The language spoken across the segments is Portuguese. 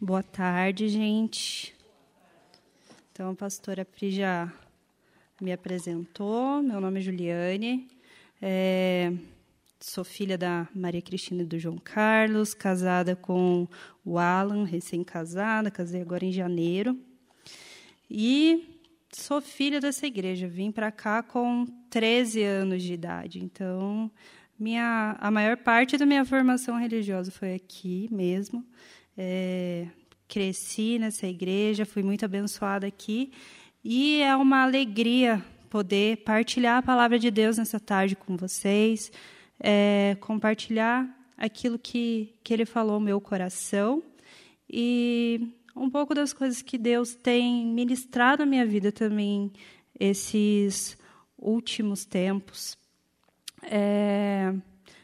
Boa tarde, gente. Então, a pastora Pri já me apresentou. Meu nome é Juliane. É, sou filha da Maria Cristina e do João Carlos, casada com o Alan, recém-casada, casei agora em janeiro. E sou filha dessa igreja. Vim para cá com 13 anos de idade. Então, minha, a maior parte da minha formação religiosa foi aqui mesmo. É, cresci nessa igreja, fui muito abençoada aqui. E é uma alegria poder partilhar a palavra de Deus nessa tarde com vocês, é, compartilhar aquilo que, que Ele falou no meu coração e um pouco das coisas que Deus tem ministrado na minha vida também esses últimos tempos. É,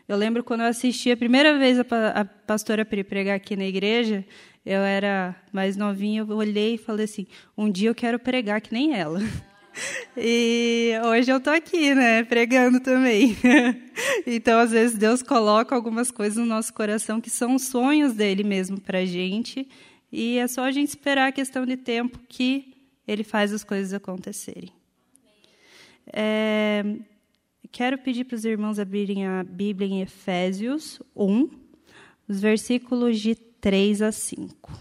eu lembro quando eu assisti a primeira vez a, a pastora Pri pregar aqui na igreja, eu era mais novinha, eu olhei e falei assim: um dia eu quero pregar que nem ela. E hoje eu estou aqui, né, pregando também. Então, às vezes, Deus coloca algumas coisas no nosso coração que são sonhos dele mesmo para a gente. E é só a gente esperar a questão de tempo que ele faz as coisas acontecerem. É, Quero pedir para os irmãos abrirem a Bíblia em Efésios 1, os versículos de 3 a 5.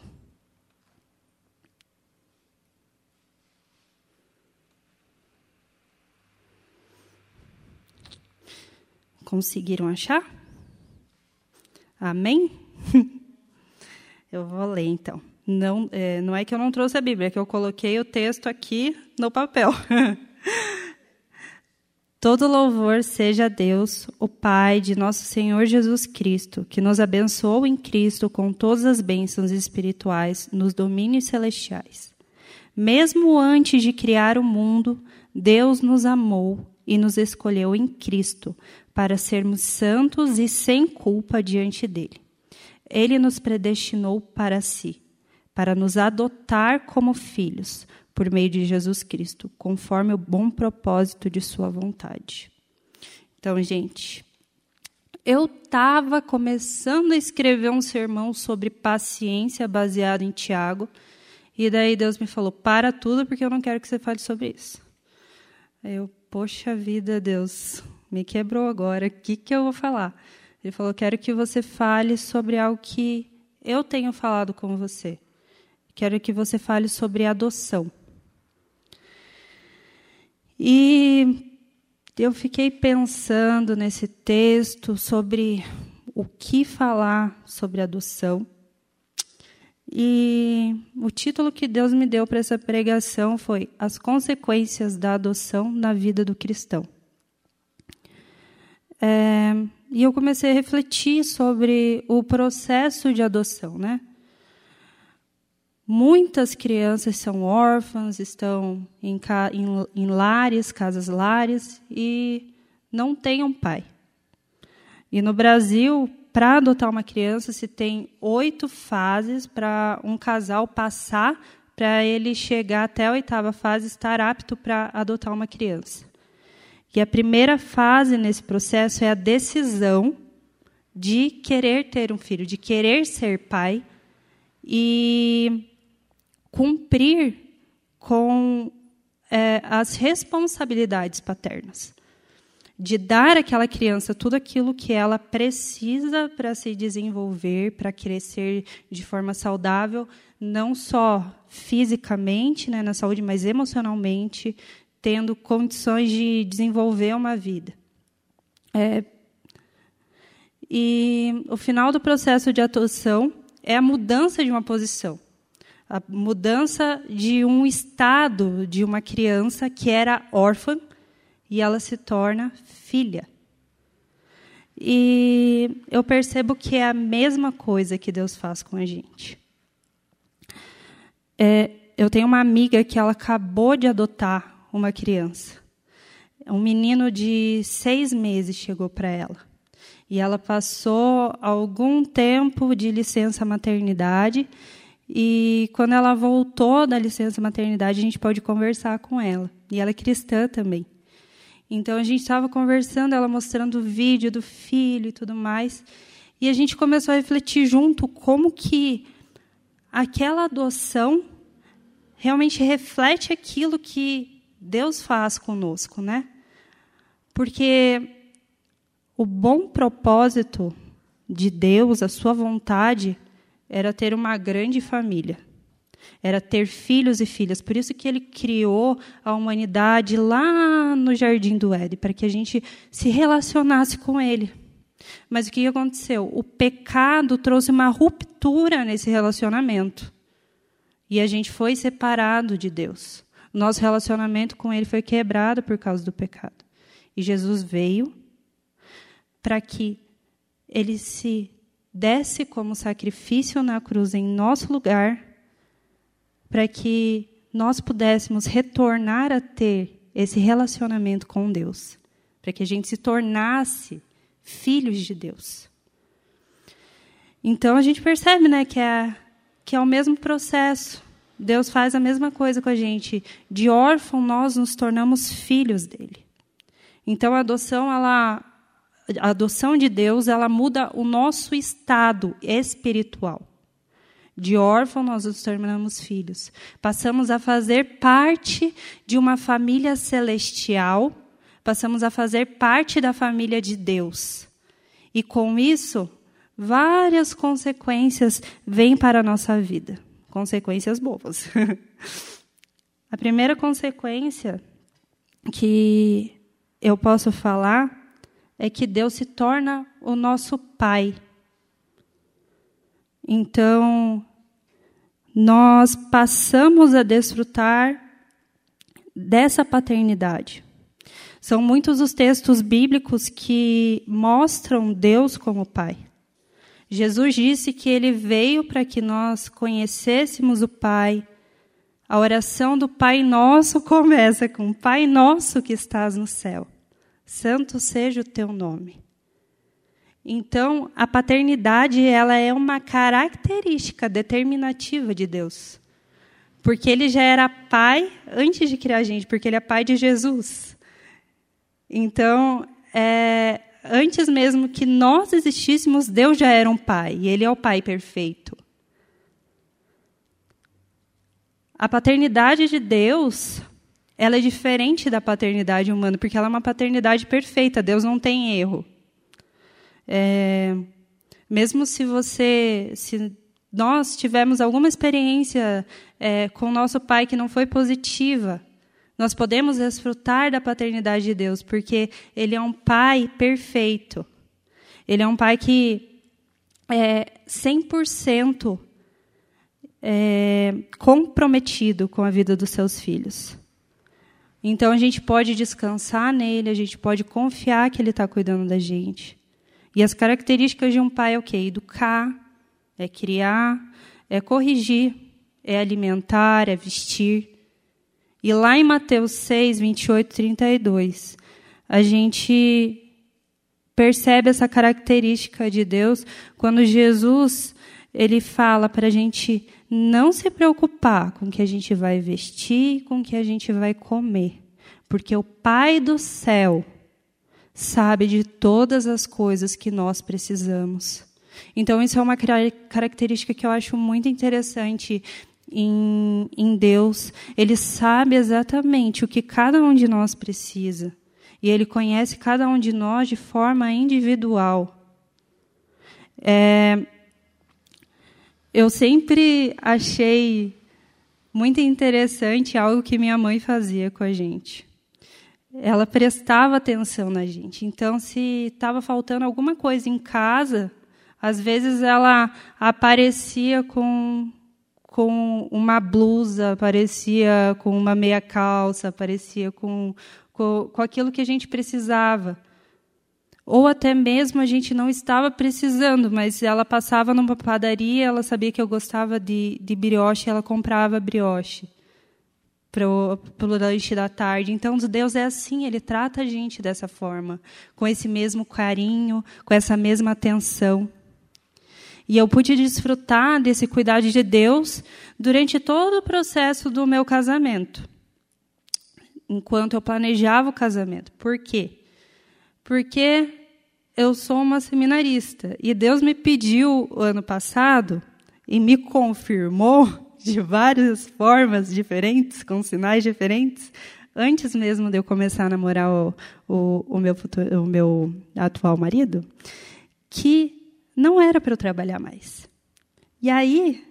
Conseguiram achar? Amém? Eu vou ler então. Não é, não é que eu não trouxe a Bíblia, é que eu coloquei o texto aqui no papel. Todo louvor seja a Deus, o Pai de nosso Senhor Jesus Cristo, que nos abençoou em Cristo com todas as bênçãos espirituais nos domínios celestiais. Mesmo antes de criar o mundo, Deus nos amou e nos escolheu em Cristo para sermos santos e sem culpa diante dele. Ele nos predestinou para si, para nos adotar como filhos por meio de Jesus Cristo, conforme o bom propósito de Sua vontade. Então, gente, eu estava começando a escrever um sermão sobre paciência baseado em Tiago, e daí Deus me falou: para tudo, porque eu não quero que você fale sobre isso. Eu, poxa vida, Deus, me quebrou agora, o que, que eu vou falar? Ele falou: quero que você fale sobre algo que eu tenho falado com você. Quero que você fale sobre adoção. E eu fiquei pensando nesse texto sobre o que falar sobre adoção. E o título que Deus me deu para essa pregação foi As consequências da adoção na vida do cristão. É, e eu comecei a refletir sobre o processo de adoção, né? Muitas crianças são órfãs, estão em, em, em lares, casas lares, e não têm um pai. E no Brasil, para adotar uma criança, se tem oito fases para um casal passar para ele chegar até a oitava fase estar apto para adotar uma criança. E a primeira fase nesse processo é a decisão de querer ter um filho, de querer ser pai. E cumprir com é, as responsabilidades paternas, de dar àquela criança tudo aquilo que ela precisa para se desenvolver, para crescer de forma saudável, não só fisicamente, né, na saúde, mas emocionalmente, tendo condições de desenvolver uma vida. É, e o final do processo de adoção é a mudança de uma posição a mudança de um estado de uma criança que era órfã e ela se torna filha. E eu percebo que é a mesma coisa que Deus faz com a gente. É, eu tenho uma amiga que ela acabou de adotar uma criança. Um menino de seis meses chegou para ela. E ela passou algum tempo de licença maternidade e quando ela voltou da licença maternidade, a gente pode conversar com ela. E ela é cristã também. Então a gente estava conversando, ela mostrando o vídeo do filho e tudo mais. E a gente começou a refletir junto como que aquela adoção realmente reflete aquilo que Deus faz conosco, né? Porque o bom propósito de Deus, a sua vontade, era ter uma grande família. Era ter filhos e filhas. Por isso que ele criou a humanidade lá no jardim do Éden, para que a gente se relacionasse com ele. Mas o que aconteceu? O pecado trouxe uma ruptura nesse relacionamento. E a gente foi separado de Deus. Nosso relacionamento com Ele foi quebrado por causa do pecado. E Jesus veio para que Ele se desse como sacrifício na cruz em nosso lugar, para que nós pudéssemos retornar a ter esse relacionamento com Deus, para que a gente se tornasse filhos de Deus. Então a gente percebe, né, que é que é o mesmo processo. Deus faz a mesma coisa com a gente. De órfão nós nos tornamos filhos dele. Então a adoção, ela a adoção de Deus, ela muda o nosso estado espiritual. De órfão nós nos tornamos filhos. Passamos a fazer parte de uma família celestial passamos a fazer parte da família de Deus. E com isso, várias consequências vêm para a nossa vida. Consequências boas. a primeira consequência que eu posso falar é que Deus se torna o nosso Pai. Então, nós passamos a desfrutar dessa paternidade. São muitos os textos bíblicos que mostram Deus como Pai. Jesus disse que ele veio para que nós conhecêssemos o Pai. A oração do Pai Nosso começa com Pai Nosso que estás no céu. Santo seja o teu nome. Então, a paternidade ela é uma característica determinativa de Deus. Porque ele já era pai antes de criar a gente, porque ele é pai de Jesus. Então, é, antes mesmo que nós existíssemos, Deus já era um pai, e Ele é o pai perfeito. A paternidade de Deus, ela é diferente da paternidade humana, porque ela é uma paternidade perfeita, Deus não tem erro. É, mesmo se você, se nós tivermos alguma experiência é, com nosso pai que não foi positiva, nós podemos desfrutar da paternidade de Deus, porque Ele é um Pai perfeito. Ele é um Pai que é 100% é, comprometido com a vida dos seus filhos. Então a gente pode descansar nele, a gente pode confiar que ele está cuidando da gente. E as características de um pai é o quê? Educar, é criar, é corrigir, é alimentar, é vestir. E lá em Mateus 6, 28, 32, a gente percebe essa característica de Deus quando Jesus ele fala para a gente não se preocupar com o que a gente vai vestir, com o que a gente vai comer, porque o Pai do céu sabe de todas as coisas que nós precisamos. Então, isso é uma característica que eu acho muito interessante em, em Deus, Ele sabe exatamente o que cada um de nós precisa. E Ele conhece cada um de nós de forma individual. É, eu sempre achei muito interessante algo que minha mãe fazia com a gente. Ela prestava atenção na gente. Então, se estava faltando alguma coisa em casa, às vezes ela aparecia com com uma blusa, parecia com uma meia calça, parecia com, com, com aquilo que a gente precisava. Ou até mesmo a gente não estava precisando, mas ela passava numa padaria, ela sabia que eu gostava de, de brioche, ela comprava brioche para o lanche da tarde. Então, Deus é assim, Ele trata a gente dessa forma, com esse mesmo carinho, com essa mesma atenção. E eu pude desfrutar desse cuidado de Deus durante todo o processo do meu casamento, enquanto eu planejava o casamento. Por quê? Porque eu sou uma seminarista e Deus me pediu ano passado e me confirmou de várias formas diferentes, com sinais diferentes, antes mesmo de eu começar a namorar o, o, o meu, futuro, o meu atual marido, que não era para eu trabalhar mais. E aí,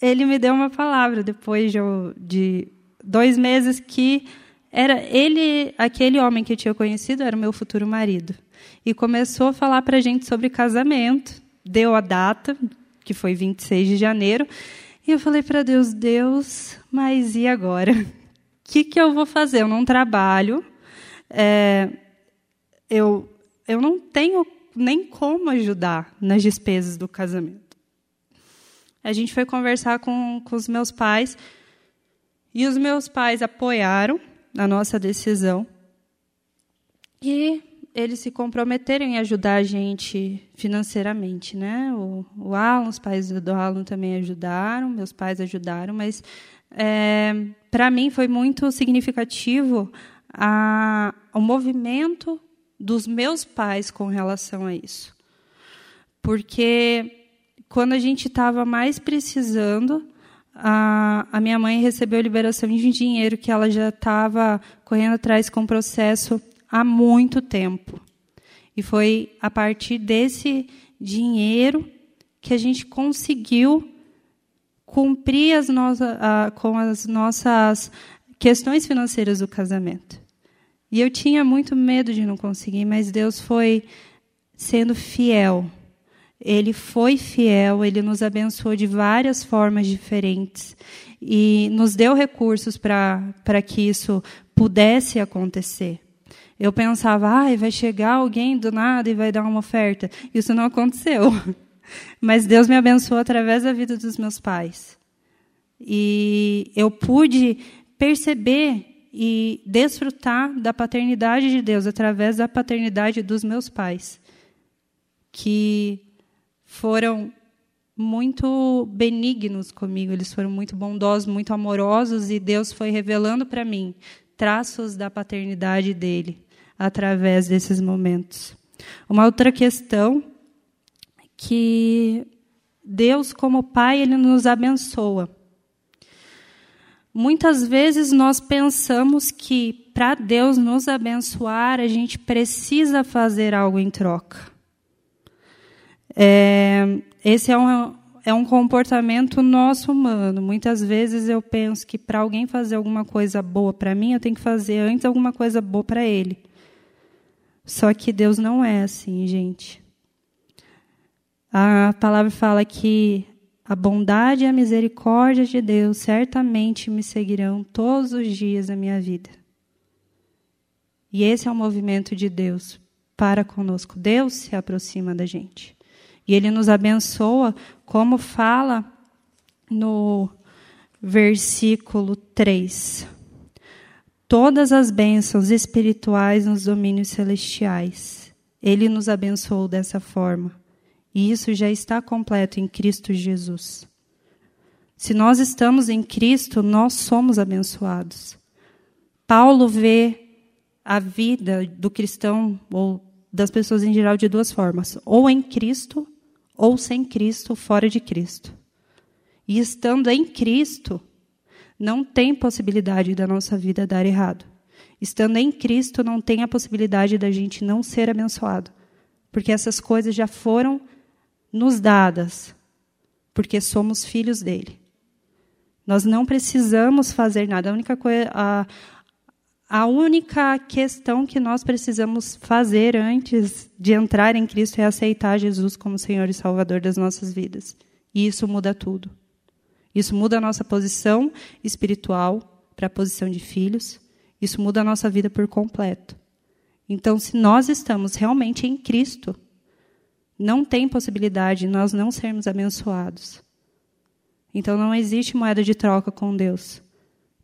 ele me deu uma palavra depois de, de dois meses que era ele, aquele homem que eu tinha conhecido, era o meu futuro marido. E começou a falar para a gente sobre casamento, deu a data, que foi 26 de janeiro, e eu falei para Deus, Deus, mas e agora? O que, que eu vou fazer? Eu não trabalho, é, eu, eu não tenho nem como ajudar nas despesas do casamento. A gente foi conversar com, com os meus pais, e os meus pais apoiaram a nossa decisão. E eles se comprometeram em ajudar a gente financeiramente, né? O, o Alan, os pais do Alan também ajudaram, meus pais ajudaram, mas é, para mim foi muito significativo a, o movimento dos meus pais com relação a isso, porque quando a gente estava mais precisando, a, a minha mãe recebeu liberação de dinheiro que ela já estava correndo atrás com o processo há muito tempo. E foi a partir desse dinheiro que a gente conseguiu cumprir as nossas, com as nossas questões financeiras do casamento. E eu tinha muito medo de não conseguir, mas Deus foi sendo fiel ele foi fiel, ele nos abençoou de várias formas diferentes e nos deu recursos para que isso pudesse acontecer. Eu pensava, ah, vai chegar alguém do nada e vai dar uma oferta. Isso não aconteceu. Mas Deus me abençoou através da vida dos meus pais. E eu pude perceber e desfrutar da paternidade de Deus através da paternidade dos meus pais. Que foram muito benignos comigo, eles foram muito bondosos, muito amorosos e Deus foi revelando para mim traços da paternidade dele através desses momentos. Uma outra questão que Deus como pai ele nos abençoa. Muitas vezes nós pensamos que para Deus nos abençoar, a gente precisa fazer algo em troca. É, esse é um, é um comportamento nosso humano. Muitas vezes eu penso que para alguém fazer alguma coisa boa para mim, eu tenho que fazer antes alguma coisa boa para ele. Só que Deus não é assim, gente. A palavra fala que a bondade e a misericórdia de Deus certamente me seguirão todos os dias da minha vida. E esse é o movimento de Deus para conosco. Deus se aproxima da gente. E ele nos abençoa, como fala no versículo 3. Todas as bênçãos espirituais nos domínios celestiais. Ele nos abençoou dessa forma. E isso já está completo em Cristo Jesus. Se nós estamos em Cristo, nós somos abençoados. Paulo vê a vida do cristão ou das pessoas em geral de duas formas: ou em Cristo ou sem Cristo, fora de Cristo. E estando em Cristo, não tem possibilidade da nossa vida dar errado. Estando em Cristo, não tem a possibilidade da gente não ser abençoado. Porque essas coisas já foram nos dadas, porque somos filhos dele. Nós não precisamos fazer nada. A única, coisa, a, a única questão que nós precisamos fazer antes de entrar em Cristo é aceitar Jesus como Senhor e Salvador das nossas vidas. E isso muda tudo. Isso muda a nossa posição espiritual para a posição de filhos. Isso muda a nossa vida por completo. Então, se nós estamos realmente em Cristo, não tem possibilidade de nós não sermos abençoados. Então, não existe moeda de troca com Deus.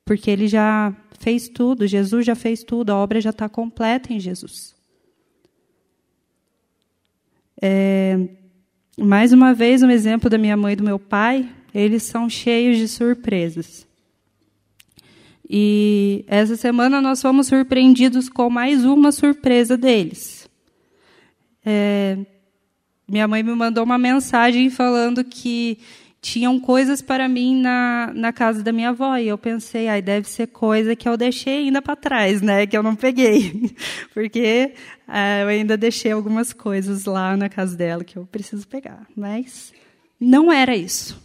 Porque Ele já fez tudo, Jesus já fez tudo, a obra já está completa em Jesus. É, mais uma vez, um exemplo da minha mãe e do meu pai, eles são cheios de surpresas. E essa semana nós fomos surpreendidos com mais uma surpresa deles. É, minha mãe me mandou uma mensagem falando que tinham coisas para mim na, na casa da minha avó. E eu pensei, ai, deve ser coisa que eu deixei ainda para trás, né? Que eu não peguei. Porque é, eu ainda deixei algumas coisas lá na casa dela que eu preciso pegar. Mas não era isso.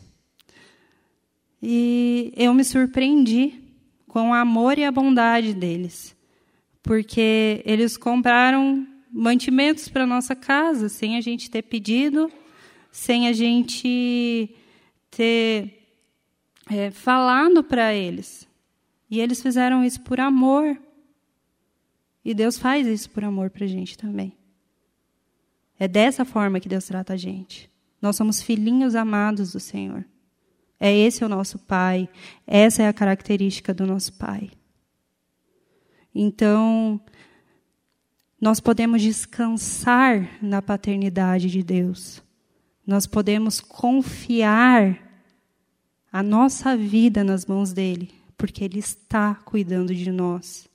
E eu me surpreendi com o amor e a bondade deles. Porque eles compraram mantimentos para nossa casa sem a gente ter pedido, sem a gente ter é, falado para eles. E eles fizeram isso por amor. E Deus faz isso por amor para a gente também. É dessa forma que Deus trata a gente. Nós somos filhinhos amados do Senhor. É esse o nosso Pai. Essa é a característica do nosso Pai. Então, nós podemos descansar na paternidade de Deus. Nós podemos confiar a nossa vida nas mãos dele, porque ele está cuidando de nós.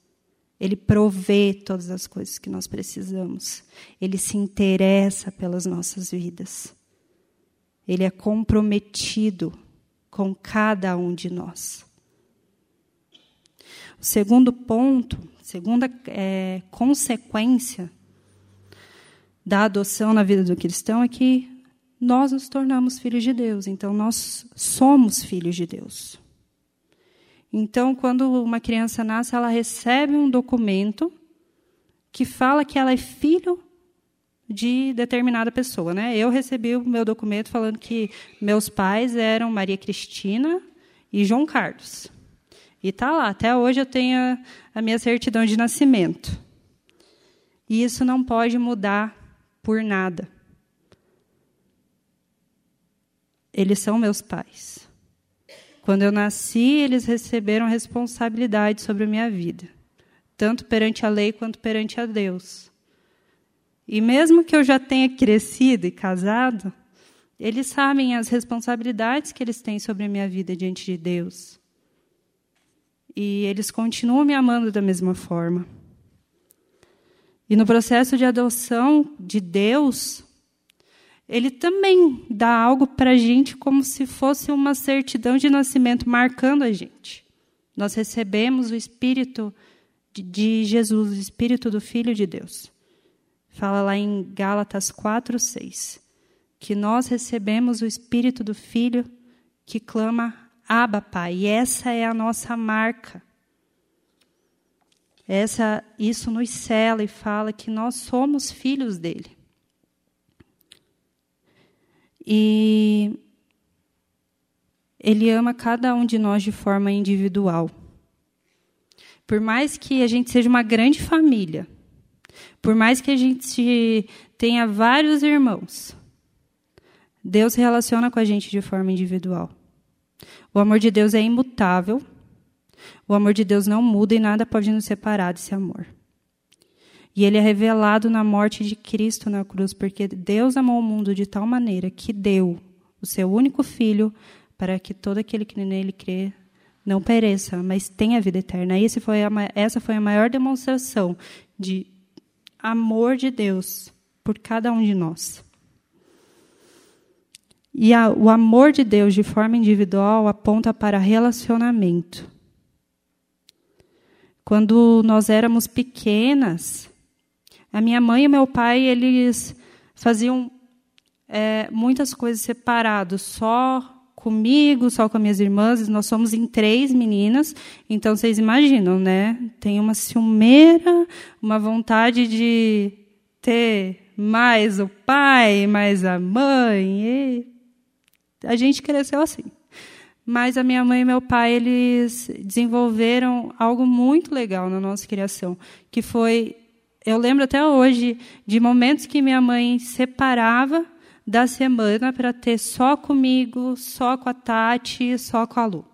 Ele provê todas as coisas que nós precisamos. Ele se interessa pelas nossas vidas. Ele é comprometido com cada um de nós. O segundo ponto Segunda é, consequência da adoção na vida do cristão é que nós nos tornamos filhos de Deus. Então, nós somos filhos de Deus. Então, quando uma criança nasce, ela recebe um documento que fala que ela é filho de determinada pessoa, né? Eu recebi o meu documento falando que meus pais eram Maria Cristina e João Carlos. E está lá, até hoje eu tenho a, a minha certidão de nascimento. E isso não pode mudar por nada. Eles são meus pais. Quando eu nasci, eles receberam responsabilidade sobre a minha vida, tanto perante a lei quanto perante a Deus. E mesmo que eu já tenha crescido e casado, eles sabem as responsabilidades que eles têm sobre a minha vida diante de Deus. E eles continuam me amando da mesma forma. E no processo de adoção de Deus, ele também dá algo para a gente como se fosse uma certidão de nascimento marcando a gente. Nós recebemos o Espírito de Jesus, o Espírito do Filho de Deus. Fala lá em Gálatas 4, 6. Que nós recebemos o Espírito do Filho que clama Abba, Pai. E essa é a nossa marca. Essa, isso nos cela e fala que nós somos filhos dele. E ele ama cada um de nós de forma individual. Por mais que a gente seja uma grande família, por mais que a gente tenha vários irmãos, Deus relaciona com a gente de forma individual. O amor de Deus é imutável. O amor de Deus não muda e nada pode nos separar desse amor. E ele é revelado na morte de Cristo na cruz, porque Deus amou o mundo de tal maneira que deu o seu único filho para que todo aquele que nele crê não pereça, mas tenha vida eterna. Esse foi a, essa foi a maior demonstração de amor de Deus por cada um de nós. E a, o amor de Deus de forma individual aponta para relacionamento. Quando nós éramos pequenas, a minha mãe e meu pai eles faziam é, muitas coisas separados, só comigo, só com as minhas irmãs. Nós somos em três meninas, então vocês imaginam, né? Tem uma ciumeira, uma vontade de ter mais o pai, mais a mãe. E a gente cresceu assim. Mas a minha mãe e meu pai, eles desenvolveram algo muito legal na nossa criação, que foi, eu lembro até hoje de momentos que minha mãe separava da semana para ter só comigo, só com a Tati, só com a Lu.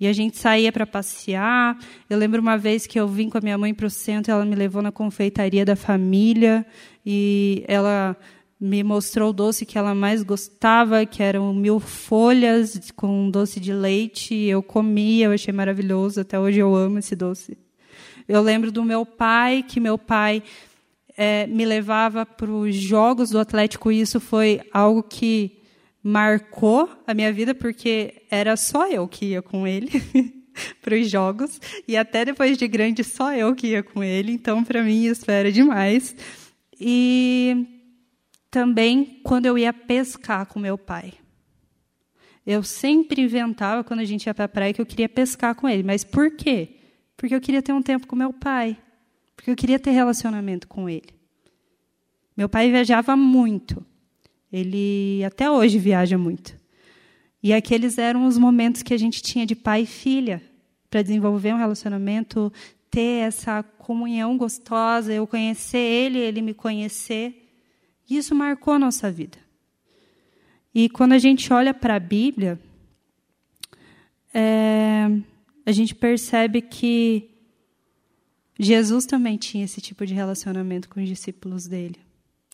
E a gente saía para passear. Eu lembro uma vez que eu vim com a minha mãe para o centro, ela me levou na confeitaria da família e ela me mostrou o doce que ela mais gostava, que eram mil folhas com doce de leite. Eu comia, eu achei maravilhoso. Até hoje eu amo esse doce. Eu lembro do meu pai, que meu pai é, me levava para os jogos do Atlético, e isso foi algo que marcou a minha vida, porque era só eu que ia com ele para os jogos, e até depois de grande, só eu que ia com ele, então, para mim, isso era demais. E também quando eu ia pescar com meu pai. Eu sempre inventava, quando a gente ia para a praia, que eu queria pescar com ele. Mas por quê? Porque eu queria ter um tempo com meu pai. Porque eu queria ter relacionamento com ele. Meu pai viajava muito. Ele até hoje viaja muito. E aqueles eram os momentos que a gente tinha de pai e filha para desenvolver um relacionamento, ter essa comunhão gostosa, eu conhecer ele, ele me conhecer. Isso marcou a nossa vida. E quando a gente olha para a Bíblia, é, a gente percebe que Jesus também tinha esse tipo de relacionamento com os discípulos dele.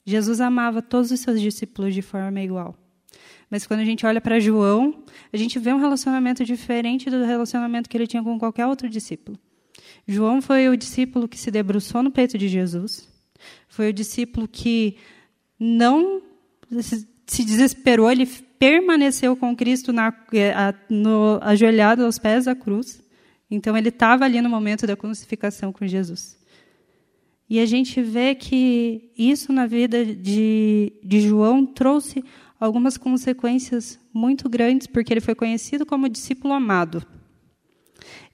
Jesus amava todos os seus discípulos de forma igual. Mas quando a gente olha para João, a gente vê um relacionamento diferente do relacionamento que ele tinha com qualquer outro discípulo. João foi o discípulo que se debruçou no peito de Jesus, foi o discípulo que não se desesperou, ele permaneceu com Cristo na, no, ajoelhado aos pés da cruz. Então, ele estava ali no momento da crucificação com Jesus. E a gente vê que isso na vida de, de João trouxe algumas consequências muito grandes, porque ele foi conhecido como discípulo amado.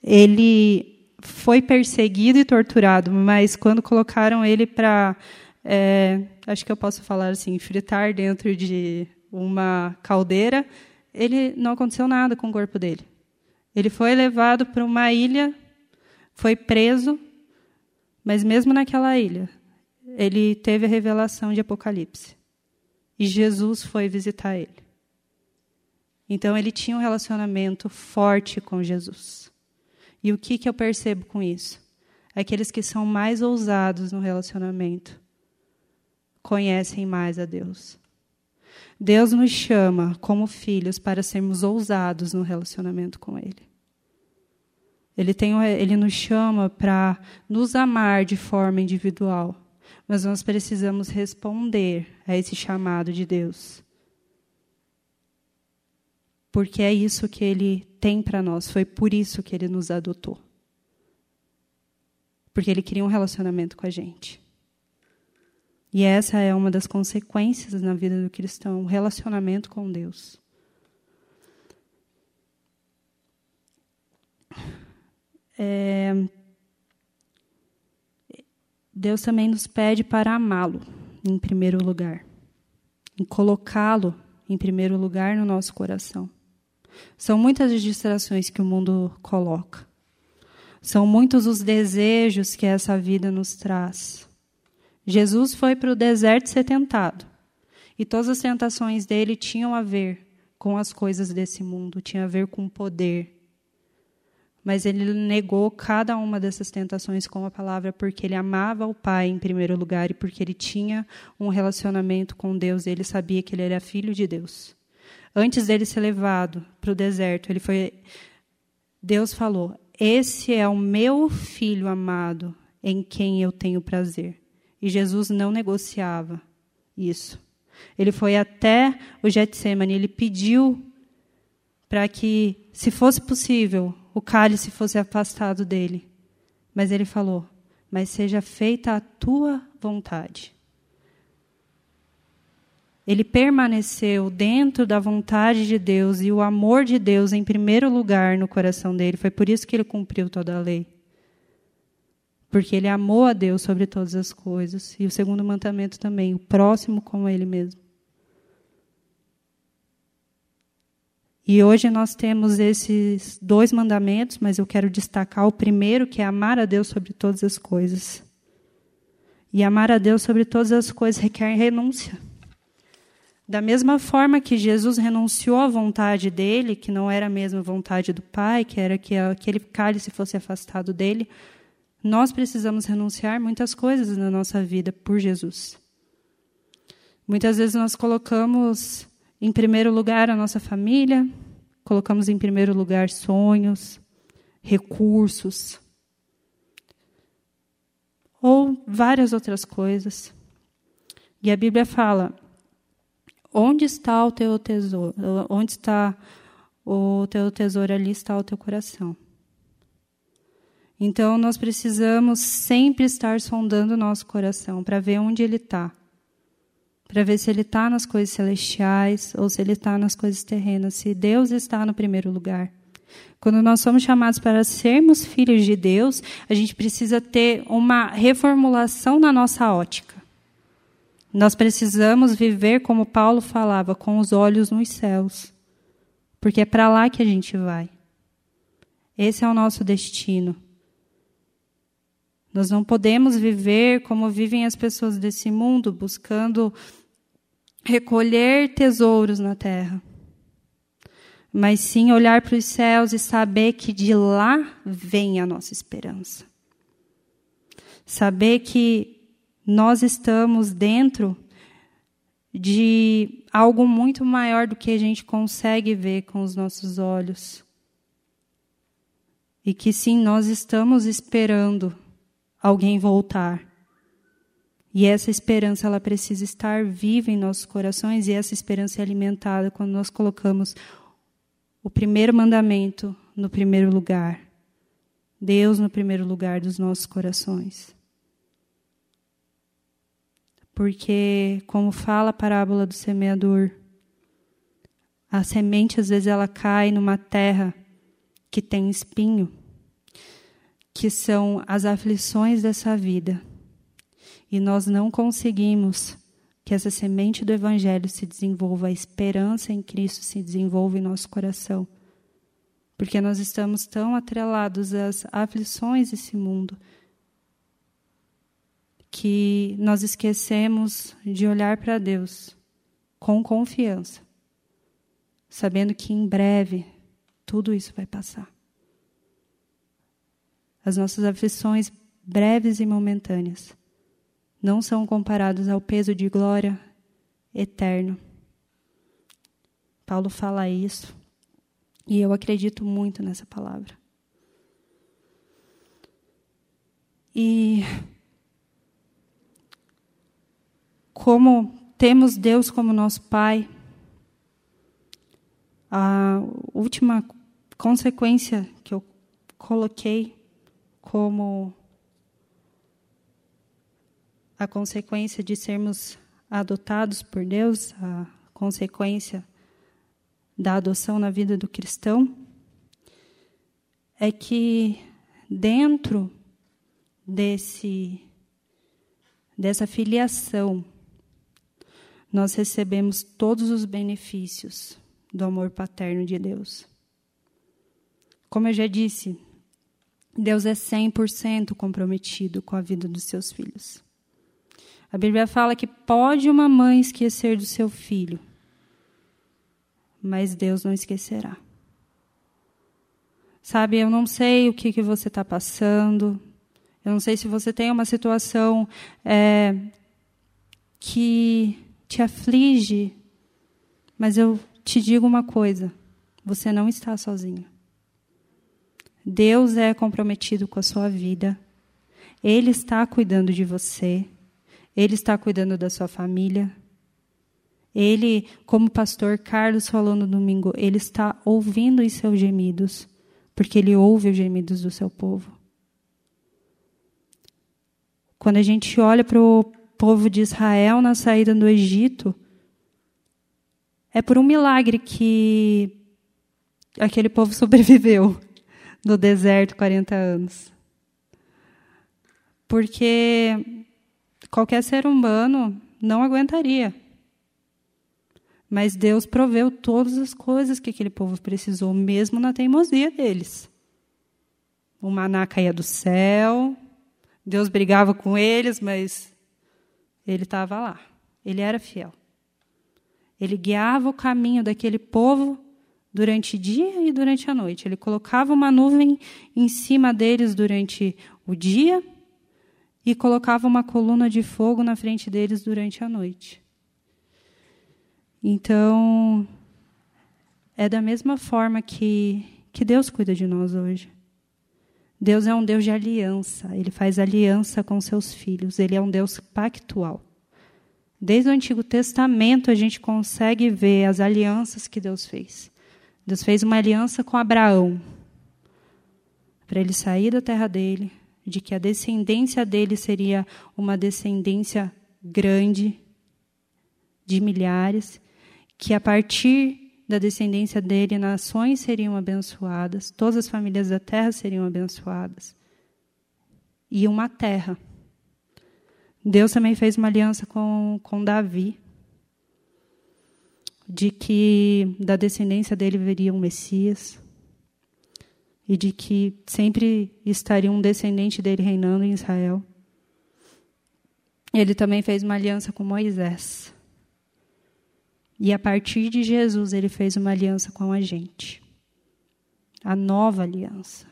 Ele foi perseguido e torturado, mas quando colocaram ele para é, acho que eu posso falar assim, fritar dentro de uma caldeira, ele não aconteceu nada com o corpo dele. Ele foi levado para uma ilha, foi preso, mas mesmo naquela ilha, ele teve a revelação de Apocalipse. E Jesus foi visitar ele. Então ele tinha um relacionamento forte com Jesus. E o que, que eu percebo com isso? Aqueles que são mais ousados no relacionamento conhecem mais a Deus. Deus nos chama como filhos para sermos ousados no relacionamento com Ele. Ele, tem, ele nos chama para nos amar de forma individual, mas nós precisamos responder a esse chamado de Deus. Porque é isso que Ele tem para nós, foi por isso que Ele nos adotou. Porque Ele queria um relacionamento com a gente. E essa é uma das consequências na vida do cristão, o relacionamento com Deus. É, Deus também nos pede para amá-lo em primeiro lugar, em colocá-lo em primeiro lugar no nosso coração. São muitas as distrações que o mundo coloca. São muitos os desejos que essa vida nos traz. Jesus foi para o deserto ser tentado. E todas as tentações dele tinham a ver com as coisas desse mundo, tinham a ver com o poder. Mas ele negou cada uma dessas tentações com a palavra porque ele amava o Pai em primeiro lugar e porque ele tinha um relacionamento com Deus ele sabia que ele era filho de Deus. Antes dele ser levado para o deserto, ele foi Deus falou: "Esse é o meu filho amado, em quem eu tenho prazer". E Jesus não negociava isso. Ele foi até o Getsemane, ele pediu para que, se fosse possível, o cálice fosse afastado dele. Mas ele falou: Mas seja feita a tua vontade. Ele permaneceu dentro da vontade de Deus e o amor de Deus em primeiro lugar no coração dele. Foi por isso que ele cumpriu toda a lei porque ele amou a Deus sobre todas as coisas. E o segundo mandamento também, o próximo como ele mesmo. E hoje nós temos esses dois mandamentos, mas eu quero destacar o primeiro, que é amar a Deus sobre todas as coisas. E amar a Deus sobre todas as coisas requer renúncia. Da mesma forma que Jesus renunciou à vontade dele, que não era a mesma vontade do Pai, que era que aquele cálice fosse afastado dele, nós precisamos renunciar muitas coisas na nossa vida por Jesus. Muitas vezes nós colocamos em primeiro lugar a nossa família, colocamos em primeiro lugar sonhos, recursos. ou várias outras coisas. E a Bíblia fala: onde está o teu tesouro? Onde está o teu tesouro, ali está o teu coração. Então, nós precisamos sempre estar sondando o nosso coração para ver onde ele está. Para ver se ele está nas coisas celestiais ou se ele está nas coisas terrenas, se Deus está no primeiro lugar. Quando nós somos chamados para sermos filhos de Deus, a gente precisa ter uma reformulação na nossa ótica. Nós precisamos viver, como Paulo falava, com os olhos nos céus. Porque é para lá que a gente vai. Esse é o nosso destino. Nós não podemos viver como vivem as pessoas desse mundo, buscando recolher tesouros na terra mas sim olhar para os céus e saber que de lá vem a nossa esperança. Saber que nós estamos dentro de algo muito maior do que a gente consegue ver com os nossos olhos. E que sim, nós estamos esperando alguém voltar. E essa esperança ela precisa estar viva em nossos corações e essa esperança é alimentada quando nós colocamos o primeiro mandamento no primeiro lugar. Deus no primeiro lugar dos nossos corações. Porque, como fala a parábola do semeador, a semente às vezes ela cai numa terra que tem espinho, que são as aflições dessa vida. E nós não conseguimos que essa semente do Evangelho se desenvolva, a esperança em Cristo se desenvolva em nosso coração. Porque nós estamos tão atrelados às aflições desse mundo que nós esquecemos de olhar para Deus com confiança, sabendo que em breve tudo isso vai passar. As nossas aflições breves e momentâneas não são comparados ao peso de glória eterno. Paulo fala isso e eu acredito muito nessa palavra. E como temos Deus como nosso Pai, a última consequência que eu coloquei como a consequência de sermos adotados por Deus, a consequência da adoção na vida do cristão, é que dentro desse dessa filiação nós recebemos todos os benefícios do amor paterno de Deus. Como eu já disse, Deus é 100% comprometido com a vida dos seus filhos. A Bíblia fala que pode uma mãe esquecer do seu filho, mas Deus não esquecerá. Sabe, eu não sei o que, que você está passando, eu não sei se você tem uma situação é, que te aflige, mas eu te digo uma coisa: você não está sozinho. Deus é comprometido com a sua vida, Ele está cuidando de você. Ele está cuidando da sua família. Ele, como o pastor Carlos falou no domingo, ele está ouvindo os seus gemidos, porque ele ouve os gemidos do seu povo. Quando a gente olha para o povo de Israel na saída do Egito, é por um milagre que aquele povo sobreviveu no deserto 40 anos. Porque qualquer ser humano não aguentaria. Mas Deus proveu todas as coisas que aquele povo precisou, mesmo na teimosia deles. O maná caía do céu, Deus brigava com eles, mas ele estava lá. Ele era fiel. Ele guiava o caminho daquele povo durante o dia e durante a noite. Ele colocava uma nuvem em cima deles durante o dia e colocava uma coluna de fogo na frente deles durante a noite. Então, é da mesma forma que, que Deus cuida de nós hoje. Deus é um Deus de aliança, ele faz aliança com seus filhos, ele é um Deus pactual. Desde o Antigo Testamento a gente consegue ver as alianças que Deus fez. Deus fez uma aliança com Abraão, para ele sair da terra dele, de que a descendência dele seria uma descendência grande, de milhares, que a partir da descendência dele, nações seriam abençoadas, todas as famílias da terra seriam abençoadas. E uma terra. Deus também fez uma aliança com, com Davi, de que da descendência dele viria um Messias, e de que sempre estaria um descendente dele reinando em Israel. Ele também fez uma aliança com Moisés e a partir de Jesus, ele fez uma aliança com a gente. A nova aliança.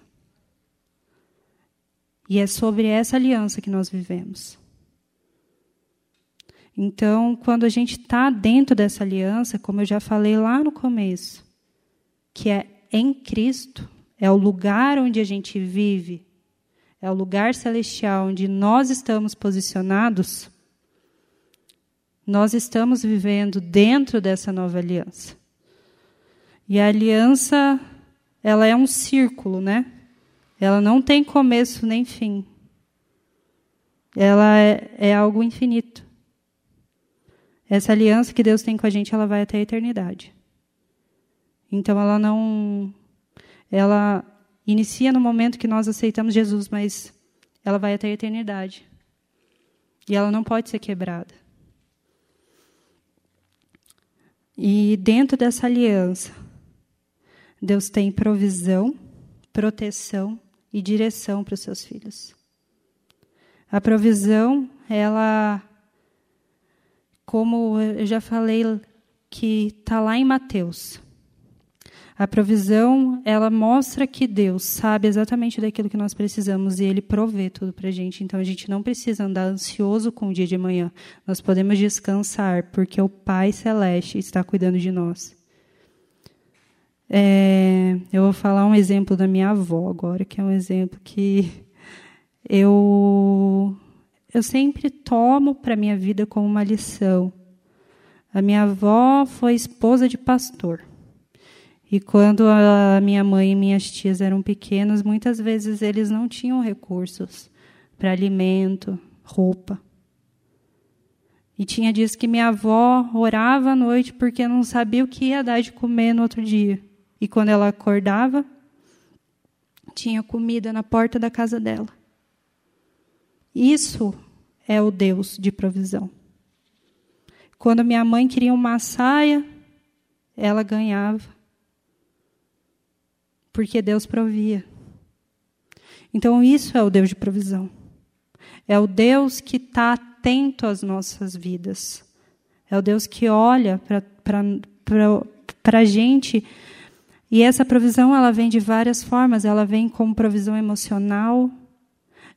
E é sobre essa aliança que nós vivemos. Então, quando a gente está dentro dessa aliança, como eu já falei lá no começo, que é em Cristo, é o lugar onde a gente vive, é o lugar celestial onde nós estamos posicionados nós estamos vivendo dentro dessa nova aliança. E a aliança, ela é um círculo, né? Ela não tem começo nem fim. Ela é, é algo infinito. Essa aliança que Deus tem com a gente, ela vai até a eternidade. Então ela não ela inicia no momento que nós aceitamos Jesus, mas ela vai até a eternidade. E ela não pode ser quebrada. E dentro dessa aliança, Deus tem provisão, proteção e direção para os seus filhos. A provisão, ela, como eu já falei, que está lá em Mateus. A provisão, ela mostra que Deus sabe exatamente daquilo que nós precisamos e Ele provê tudo para a gente. Então a gente não precisa andar ansioso com o dia de manhã. Nós podemos descansar, porque o Pai Celeste está cuidando de nós. É, eu vou falar um exemplo da minha avó agora, que é um exemplo que eu, eu sempre tomo para minha vida como uma lição. A minha avó foi esposa de pastor. E quando a minha mãe e minhas tias eram pequenas, muitas vezes eles não tinham recursos para alimento, roupa. E tinha dias que minha avó orava à noite porque não sabia o que ia dar de comer no outro dia. E quando ela acordava, tinha comida na porta da casa dela. Isso é o Deus de provisão. Quando minha mãe queria uma saia, ela ganhava porque Deus provia. Então, isso é o Deus de provisão. É o Deus que está atento às nossas vidas. É o Deus que olha para a gente. E essa provisão ela vem de várias formas. Ela vem como provisão emocional,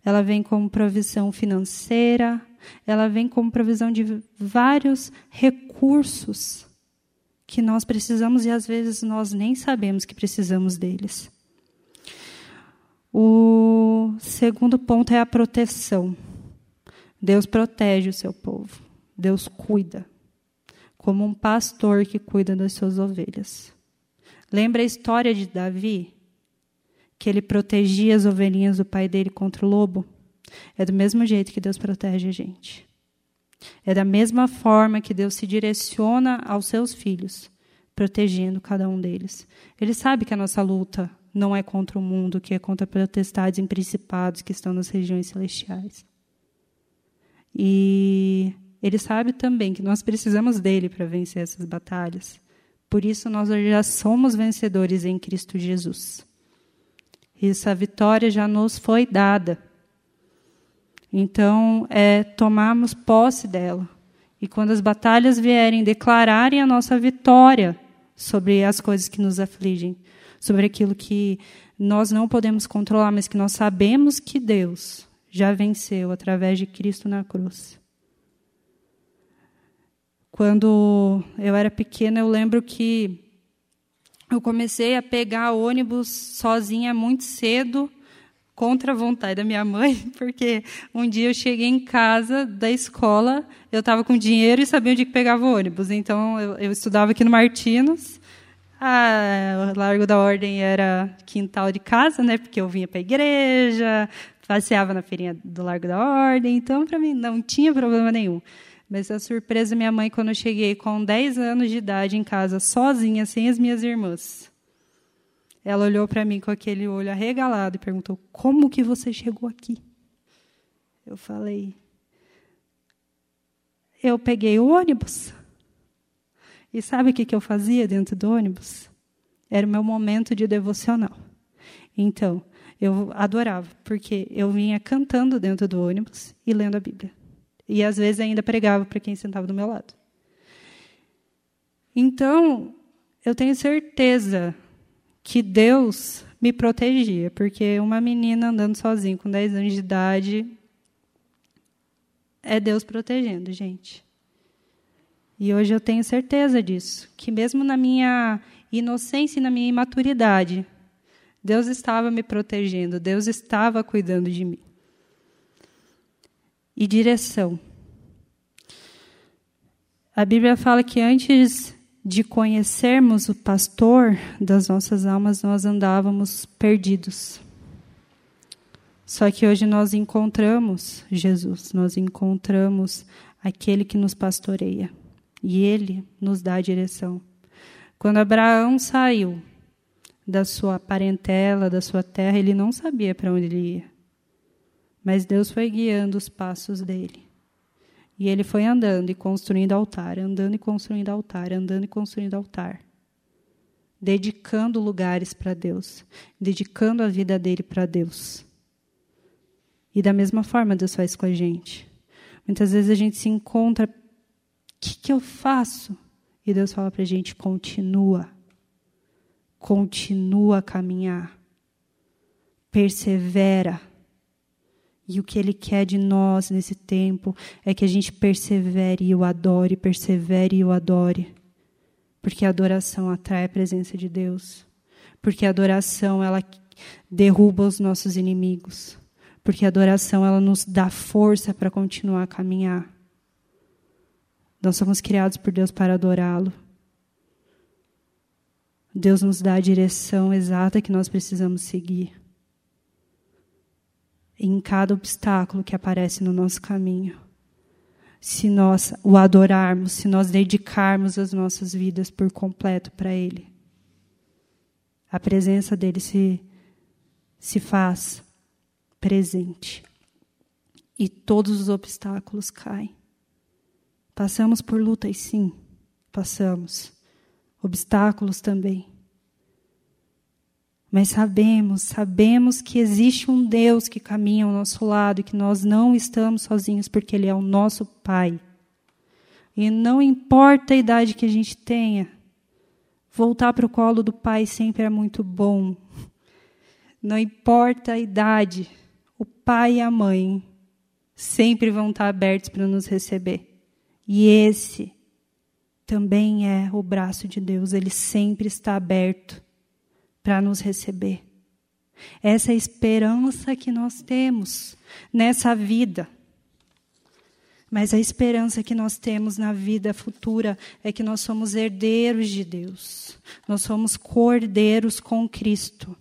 ela vem como provisão financeira, ela vem como provisão de vários recursos que nós precisamos e às vezes nós nem sabemos que precisamos deles. O segundo ponto é a proteção. Deus protege o seu povo. Deus cuida, como um pastor que cuida das suas ovelhas. Lembra a história de Davi? Que ele protegia as ovelhinhas do pai dele contra o lobo? É do mesmo jeito que Deus protege a gente. É da mesma forma que Deus se direciona aos seus filhos, protegendo cada um deles. Ele sabe que a nossa luta não é contra o mundo, que é contra potestades e principados que estão nas regiões celestiais. E ele sabe também que nós precisamos dele para vencer essas batalhas. Por isso, nós já somos vencedores em Cristo Jesus. Essa vitória já nos foi dada. Então, é tomarmos posse dela. E quando as batalhas vierem, declararem a nossa vitória sobre as coisas que nos afligem, sobre aquilo que nós não podemos controlar, mas que nós sabemos que Deus já venceu através de Cristo na cruz. Quando eu era pequena, eu lembro que eu comecei a pegar ônibus sozinha muito cedo contra a vontade da minha mãe, porque um dia eu cheguei em casa da escola, eu estava com dinheiro e sabia onde que pegava o ônibus. Então, eu, eu estudava aqui no Martinos, o Largo da Ordem era quintal de casa, né? Porque eu vinha para a igreja, passeava na feirinha do Largo da Ordem, então para mim não tinha problema nenhum. Mas a surpresa minha mãe quando eu cheguei com 10 anos de idade em casa, sozinha, sem as minhas irmãs. Ela olhou para mim com aquele olho arregalado e perguntou: "Como que você chegou aqui?" Eu falei: "Eu peguei o ônibus." E sabe o que, eu fazia dentro do ônibus? Era o meu momento de devocional. Então, eu adorava, porque eu vinha cantando dentro do ônibus e lendo a Bíblia. E às vezes ainda pregava para quem sentava do meu lado. Então, eu tenho certeza que Deus me protegia, porque uma menina andando sozinha com 10 anos de idade é Deus protegendo, gente. E hoje eu tenho certeza disso, que mesmo na minha inocência e na minha imaturidade, Deus estava me protegendo, Deus estava cuidando de mim e direção. A Bíblia fala que antes de conhecermos o pastor das nossas almas, nós andávamos perdidos. Só que hoje nós encontramos Jesus, nós encontramos aquele que nos pastoreia. E ele nos dá a direção. Quando Abraão saiu da sua parentela, da sua terra, ele não sabia para onde ele ia. Mas Deus foi guiando os passos dele. E ele foi andando e construindo altar, andando e construindo altar, andando e construindo altar. Dedicando lugares para Deus, dedicando a vida dele para Deus. E da mesma forma Deus faz com a gente. Muitas vezes a gente se encontra, o que, que eu faço? E Deus fala para a gente: continua, continua a caminhar, persevera e o que Ele quer de nós nesse tempo é que a gente persevere e o adore, persevere e o adore. Porque a adoração atrai a presença de Deus. Porque a adoração, ela derruba os nossos inimigos. Porque a adoração, ela nos dá força para continuar a caminhar. Nós somos criados por Deus para adorá-lo. Deus nos dá a direção exata que nós precisamos seguir em cada obstáculo que aparece no nosso caminho. Se nós o adorarmos, se nós dedicarmos as nossas vidas por completo para Ele, a presença dele se, se faz presente e todos os obstáculos caem. Passamos por lutas, sim, passamos. Obstáculos também. Mas sabemos, sabemos que existe um Deus que caminha ao nosso lado que nós não estamos sozinhos porque Ele é o nosso Pai. E não importa a idade que a gente tenha, voltar para o colo do Pai sempre é muito bom. Não importa a idade, o Pai e a Mãe sempre vão estar abertos para nos receber. E esse também é o braço de Deus, ele sempre está aberto para nos receber. Essa é a esperança que nós temos nessa vida. Mas a esperança que nós temos na vida futura é que nós somos herdeiros de Deus. Nós somos cordeiros com Cristo.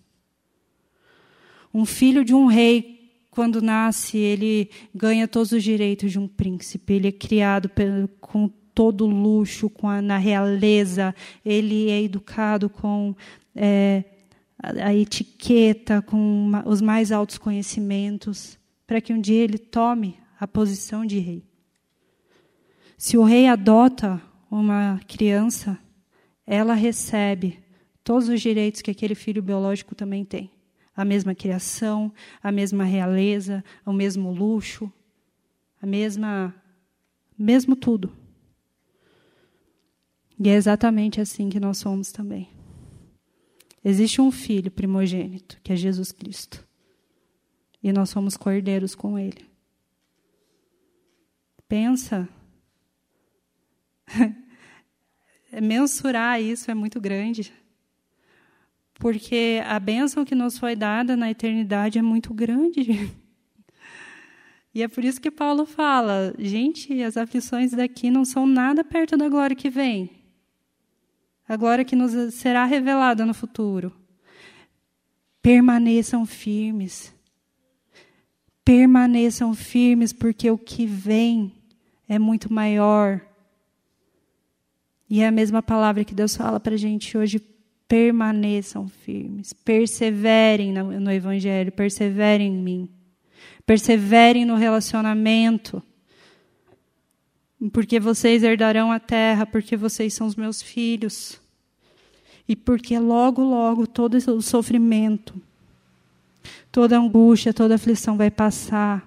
Um filho de um rei, quando nasce, ele ganha todos os direitos de um príncipe. Ele é criado com todo luxo, com a, na realeza. Ele é educado com é, a, etiqueta, com os mais altos conhecimentos, para que um dia ele tome a posição de rei. Se o rei adota uma criança, ela recebe todos os direitos que aquele filho biológico também tem. A mesma criação, a mesma realeza, o mesmo luxo, a mesma mesmo tudo. E é exatamente assim que nós somos também. Existe um filho primogênito, que é Jesus Cristo. E nós somos cordeiros com ele. Pensa. Mensurar isso é muito grande. porque a bênção que nos foi dada na eternidade é muito grande. E é por isso que Paulo fala: gente, as aflições daqui não são nada perto da glória que vem. A glória que nos será revelada no futuro. Permaneçam firmes. Permaneçam firmes, porque o que vem é muito maior. E é a mesma palavra que Deus fala para a gente hoje: permaneçam firmes, perseverem no Evangelho, perseverem em mim. Perseverem no relacionamento. Porque vocês herdarão a terra, porque vocês são os meus filhos. E porque logo, logo todo o sofrimento, toda angústia, toda aflição vai passar.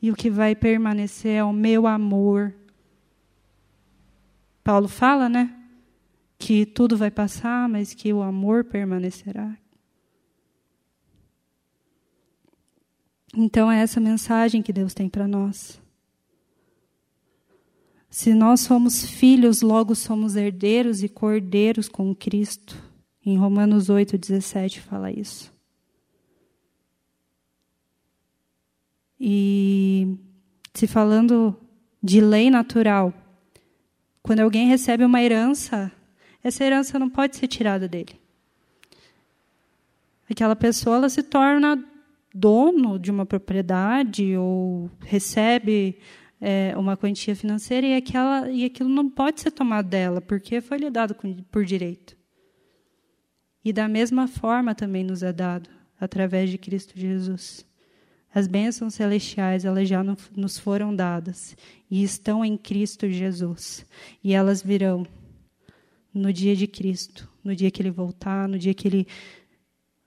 E o que vai permanecer é o meu amor. Paulo fala, né? Que tudo vai passar, mas que o amor permanecerá. Então é essa mensagem que Deus tem para nós. Se nós somos filhos, logo somos herdeiros e cordeiros com Cristo. Em Romanos 8,17 fala isso. E se falando de lei natural, quando alguém recebe uma herança, essa herança não pode ser tirada dele. Aquela pessoa ela se torna dono de uma propriedade ou recebe é, uma quantia financeira e, aquela, e aquilo não pode ser tomado dela, porque foi lhe dado por direito. E da mesma forma também nos é dado, através de Cristo Jesus. As bênçãos celestiais, elas já nos foram dadas e estão em Cristo Jesus. E elas virão no dia de Cristo, no dia que Ele voltar, no dia que Ele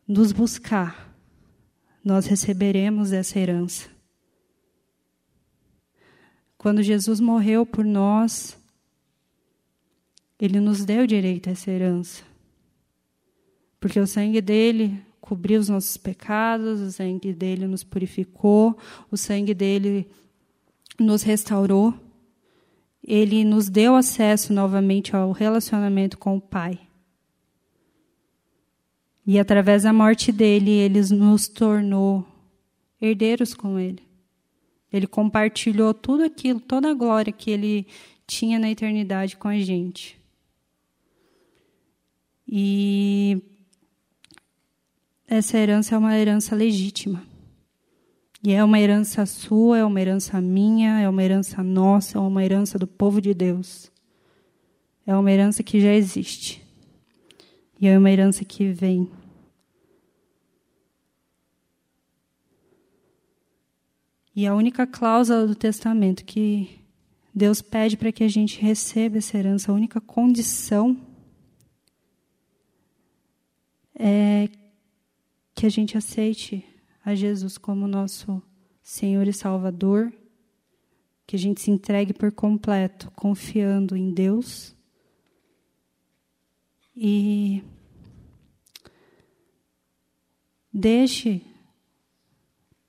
nos buscar nós receberemos essa herança. Quando Jesus morreu por nós, ele nos deu direito a essa herança. Porque o sangue dele cobriu os nossos pecados, o sangue dele nos purificou, o sangue dele nos restaurou. Ele nos deu acesso novamente ao relacionamento com o Pai. E através da morte dele, ele nos tornou herdeiros com ele. Ele compartilhou tudo aquilo, toda a glória que ele tinha na eternidade com a gente. E essa herança é uma herança legítima. E é uma herança sua, é uma herança minha, é uma herança nossa, é uma herança do povo de Deus. É uma herança que já existe. E é uma herança que vem. E a única cláusula do testamento que Deus pede para que a gente receba essa herança, a única condição é que a gente aceite a Jesus como nosso Senhor e Salvador, que a gente se entregue por completo, confiando em Deus. E deixe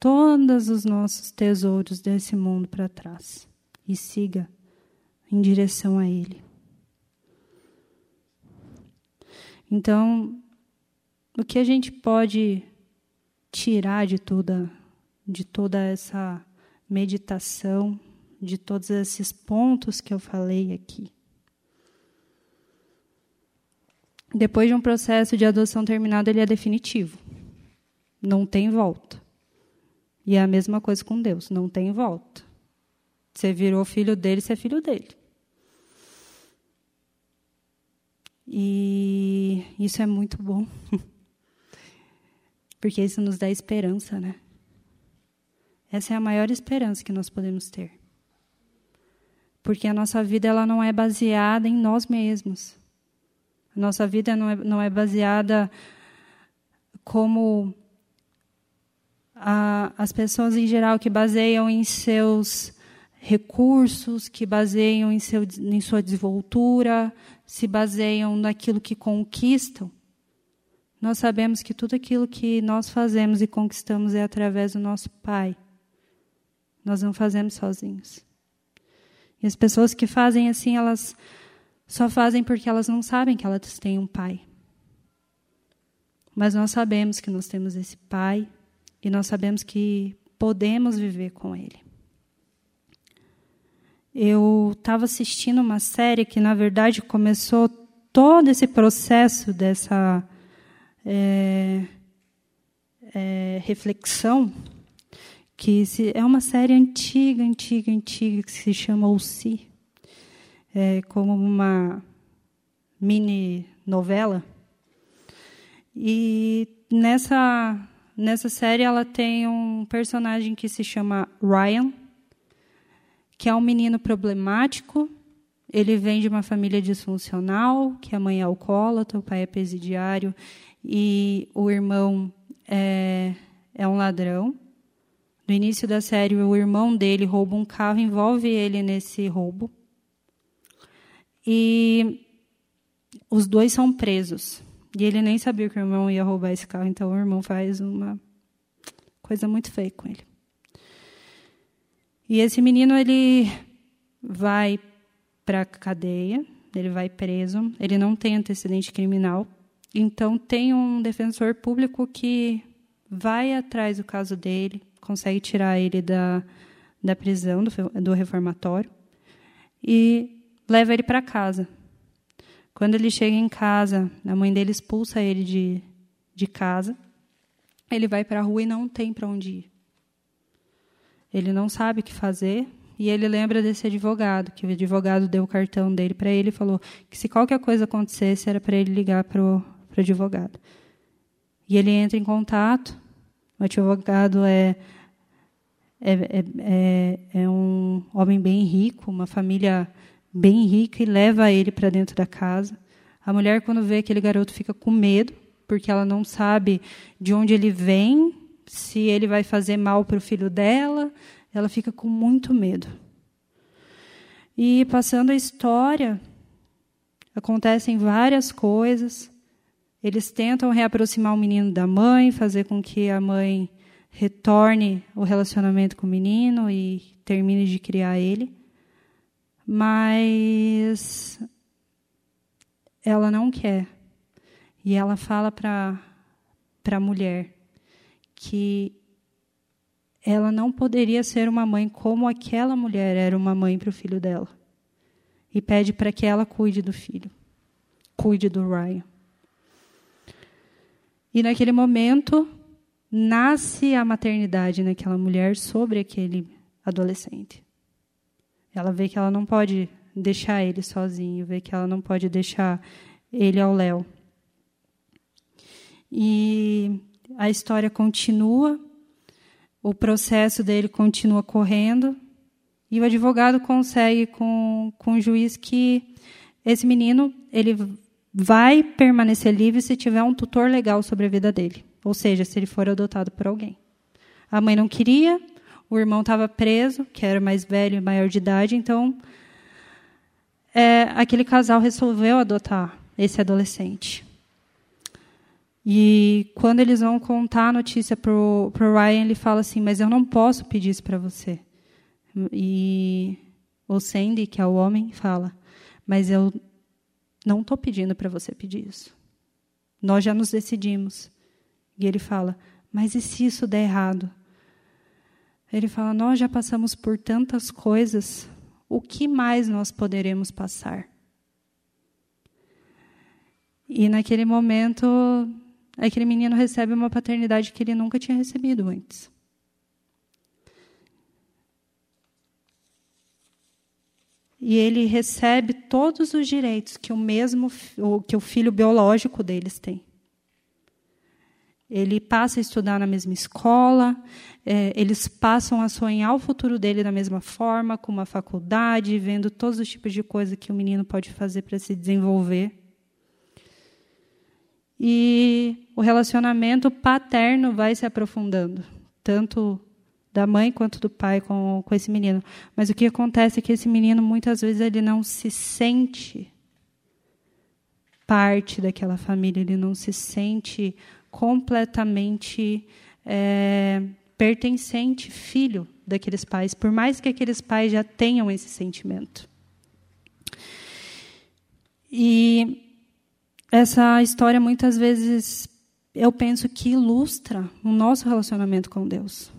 todos os nossos tesouros desse mundo para trás e siga em direção a Ele. Então, o que a gente pode tirar de toda, de toda essa meditação, de todos esses pontos que eu falei aqui? Depois de um processo de adoção terminado, ele é definitivo. Não tem volta. E é a mesma coisa com Deus, não tem volta. Você virou filho dele, você é filho dele. E isso é muito bom. Porque isso nos dá esperança, né? Essa é a maior esperança que nós podemos ter. Porque a nossa vida ela não é baseada em nós mesmos. A nossa vida não é, não é baseada como a, as pessoas em geral que baseiam em seus recursos, que baseiam em, seu, em sua desenvoltura, se baseiam naquilo que conquistam, nós sabemos que tudo aquilo que nós fazemos e conquistamos é através do nosso Pai. Nós não fazemos sozinhos. E as pessoas que fazem assim, elas só fazem porque elas não sabem que elas têm um Pai. Mas nós sabemos que nós temos esse Pai e nós sabemos que podemos viver com Ele. Eu estava assistindo uma série que, na verdade, começou todo esse processo dessa é, é, reflexão, que se, é uma série antiga, antiga, antiga, que se chama O Si, é, como uma mini novela. E nessa, nessa série ela tem um personagem que se chama Ryan, que é um menino problemático. Ele vem de uma família disfuncional, que a mãe é alcoólatra, o pai é presidiário e o irmão é, é um ladrão. No início da série, o irmão dele rouba um carro, envolve ele nesse roubo. E os dois são presos. E ele nem sabia que o irmão ia roubar esse carro, então o irmão faz uma coisa muito feia com ele. E esse menino ele vai para a cadeia, ele vai preso, ele não tem antecedente criminal, então tem um defensor público que vai atrás do caso dele, consegue tirar ele da, da prisão, do, do reformatório, e leva ele para casa. Quando ele chega em casa, a mãe dele expulsa ele de, de casa. Ele vai para a rua e não tem para onde ir. Ele não sabe o que fazer e ele lembra desse advogado, que o advogado deu o cartão dele para ele e falou que se qualquer coisa acontecesse era para ele ligar para o advogado. E ele entra em contato. O advogado é, é, é, é, é um homem bem rico, uma família bem rica e leva ele para dentro da casa. A mulher, quando vê aquele garoto, fica com medo, porque ela não sabe de onde ele vem, se ele vai fazer mal para o filho dela. Ela fica com muito medo. E passando a história, acontecem várias coisas. Eles tentam reaproximar o menino da mãe, fazer com que a mãe retorne o relacionamento com o menino e termine de criar ele mas ela não quer. E ela fala para a mulher que ela não poderia ser uma mãe como aquela mulher era uma mãe para o filho dela. E pede para que ela cuide do filho, cuide do Ryan. E naquele momento nasce a maternidade naquela mulher sobre aquele adolescente. Ela vê que ela não pode deixar ele sozinho, vê que ela não pode deixar ele ao léu. E a história continua, o processo dele continua correndo, e o advogado consegue com, com o juiz que esse menino ele vai permanecer livre se tiver um tutor legal sobre a vida dele, ou seja, se ele for adotado por alguém. A mãe não queria, o irmão estava preso, que era mais velho e maior de idade, então é, aquele casal resolveu adotar esse adolescente. E quando eles vão contar a notícia para o Ryan, ele fala assim: Mas eu não posso pedir isso para você. E o Sandy, que é o homem, fala: Mas eu não estou pedindo para você pedir isso. Nós já nos decidimos. E ele fala: Mas e se isso der errado? Ele fala: Nós já passamos por tantas coisas, o que mais nós poderemos passar? E naquele momento, aquele menino recebe uma paternidade que ele nunca tinha recebido antes. E ele recebe todos os direitos que o mesmo que o filho biológico deles tem. Ele passa a estudar na mesma escola, é, eles passam a sonhar o futuro dele da mesma forma, com uma faculdade, vendo todos os tipos de coisa que o menino pode fazer para se desenvolver. E o relacionamento paterno vai se aprofundando, tanto da mãe quanto do pai com, com esse menino. Mas o que acontece é que esse menino, muitas vezes, ele não se sente parte daquela família, ele não se sente completamente é, pertencente, filho daqueles pais, por mais que aqueles pais já tenham esse sentimento. E essa história muitas vezes eu penso que ilustra o nosso relacionamento com Deus.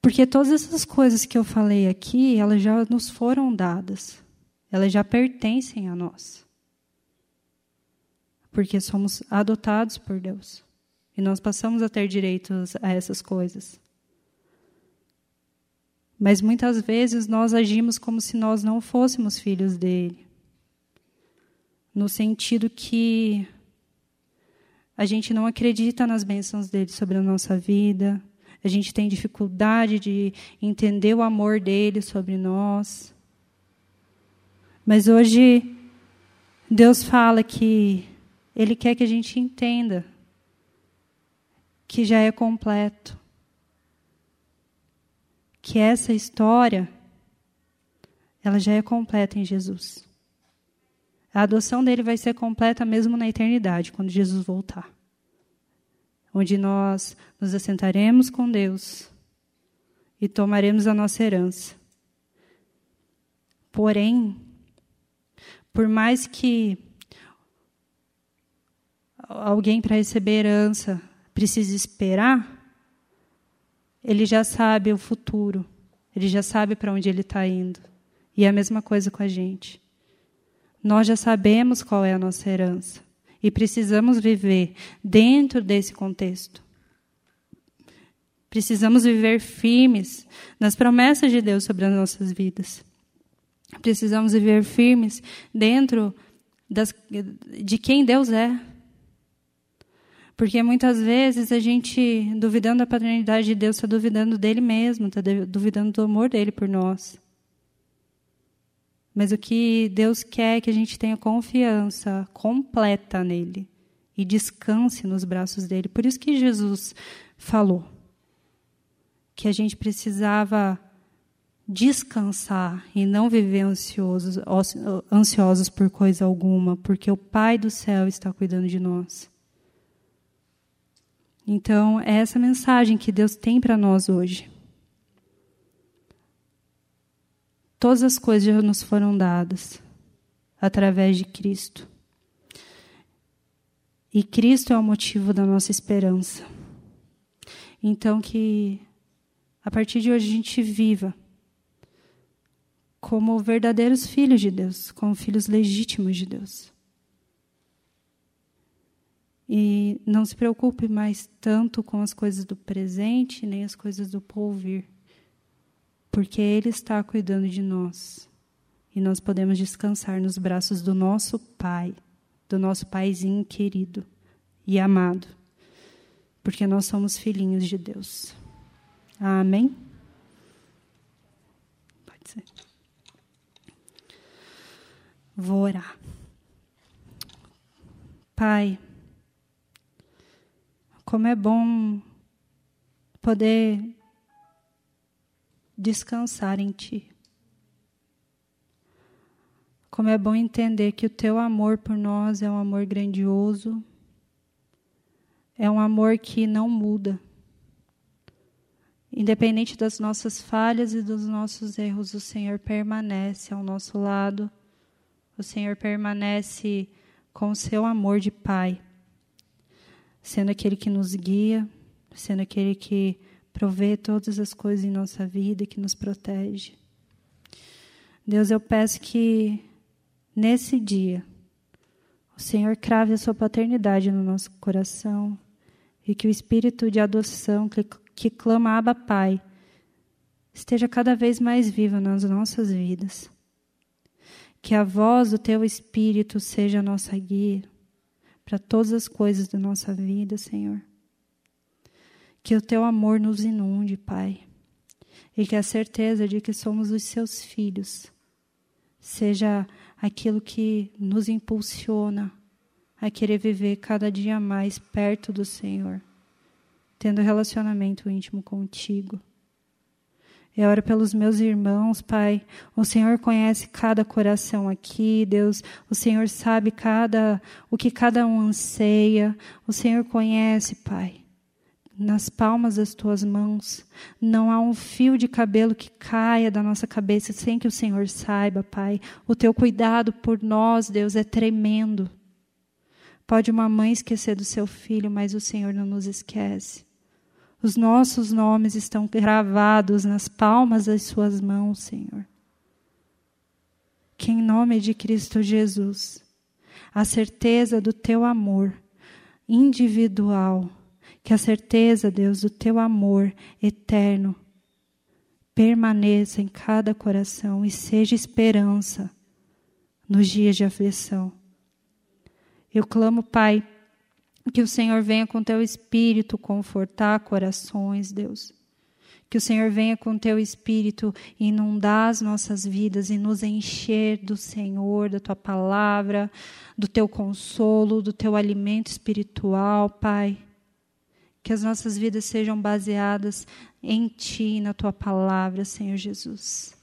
Porque todas essas coisas que eu falei aqui, elas já nos foram dadas. Elas já pertencem a nós. Porque somos adotados por Deus. E nós passamos a ter direitos a essas coisas. Mas muitas vezes nós agimos como se nós não fôssemos filhos dele. No sentido que a gente não acredita nas bênçãos dele sobre a nossa vida, a gente tem dificuldade de entender o amor dele sobre nós. Mas hoje, Deus fala que Ele quer que a gente entenda que já é completo. Que essa história, ela já é completa em Jesus. A adoção dele vai ser completa mesmo na eternidade, quando Jesus voltar onde nós nos assentaremos com Deus e tomaremos a nossa herança. Porém, por mais que alguém para receber herança precise esperar, ele já sabe o futuro, ele já sabe para onde ele está indo. E é a mesma coisa com a gente. Nós já sabemos qual é a nossa herança. E precisamos viver dentro desse contexto. Precisamos viver firmes nas promessas de Deus sobre as nossas vidas. Precisamos viver firmes dentro das, de quem Deus é. Porque muitas vezes a gente, duvidando da paternidade de Deus, está duvidando dele mesmo, está duvidando do amor dele por nós. Mas o que Deus quer é que a gente tenha confiança completa nele e descanse nos braços dele. Por isso que Jesus falou que a gente precisava descansar e não viver ansiosos, ansiosos por coisa alguma, porque o Pai do céu está cuidando de nós. Então, é essa mensagem que Deus tem para nós hoje. Todas as coisas já nos foram dadas através de Cristo. E Cristo é o motivo da nossa esperança. Então, que a partir de hoje a gente viva como verdadeiros filhos de Deus, como filhos legítimos de Deus. E não se preocupe mais tanto com as coisas do presente, nem as coisas do porvir porque Ele está cuidando de nós. E nós podemos descansar nos braços do nosso Pai, do nosso Paizinho querido e amado, porque nós somos filhinhos de Deus. Amém? Pode ser. Vou orar. Pai, como é bom poder descansar em Ti. Como é bom entender que o Teu amor por nós é um amor grandioso, é um amor que não muda. Independente das nossas falhas e dos nossos erros, o Senhor permanece ao nosso lado, o Senhor permanece com o seu amor de Pai, sendo aquele que nos guia, sendo aquele que provê todas as coisas em nossa vida que nos protege. Deus, eu peço que nesse dia o Senhor crave a sua paternidade no nosso coração e que o espírito de adoção que, que clama Abba Pai esteja cada vez mais vivo nas nossas vidas. Que a voz do teu espírito seja a nossa guia para todas as coisas da nossa vida, Senhor. Que o teu amor nos inunde, Pai. E que a certeza de que somos os seus filhos seja aquilo que nos impulsiona a querer viver cada dia mais perto do Senhor, tendo relacionamento íntimo contigo. Eu oro pelos meus irmãos, Pai. O Senhor conhece cada coração aqui, Deus. O Senhor sabe cada o que cada um anseia. O Senhor conhece, Pai nas palmas das tuas mãos. Não há um fio de cabelo que caia da nossa cabeça sem que o Senhor saiba, Pai. O teu cuidado por nós, Deus, é tremendo. Pode uma mãe esquecer do seu filho, mas o Senhor não nos esquece. Os nossos nomes estão gravados nas palmas das suas mãos, Senhor. Que em nome de Cristo Jesus, a certeza do teu amor individual, que a certeza, Deus, do teu amor eterno permaneça em cada coração e seja esperança nos dias de aflição. Eu clamo, Pai, que o Senhor venha com teu espírito confortar corações, Deus. Que o Senhor venha com teu espírito inundar as nossas vidas e nos encher do Senhor, da tua palavra, do teu consolo, do teu alimento espiritual, Pai. Que as nossas vidas sejam baseadas em Ti, na Tua palavra, Senhor Jesus.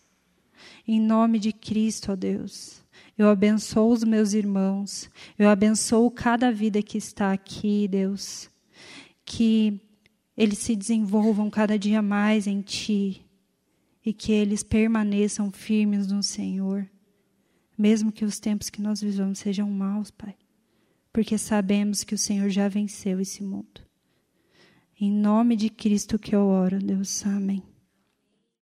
Em nome de Cristo, ó Deus, eu abençoo os meus irmãos, eu abençoo cada vida que está aqui, Deus. Que eles se desenvolvam cada dia mais em Ti e que eles permaneçam firmes no Senhor, mesmo que os tempos que nós vivamos sejam maus, Pai, porque sabemos que o Senhor já venceu esse mundo. Em nome de Cristo que eu oro, Deus. Amém.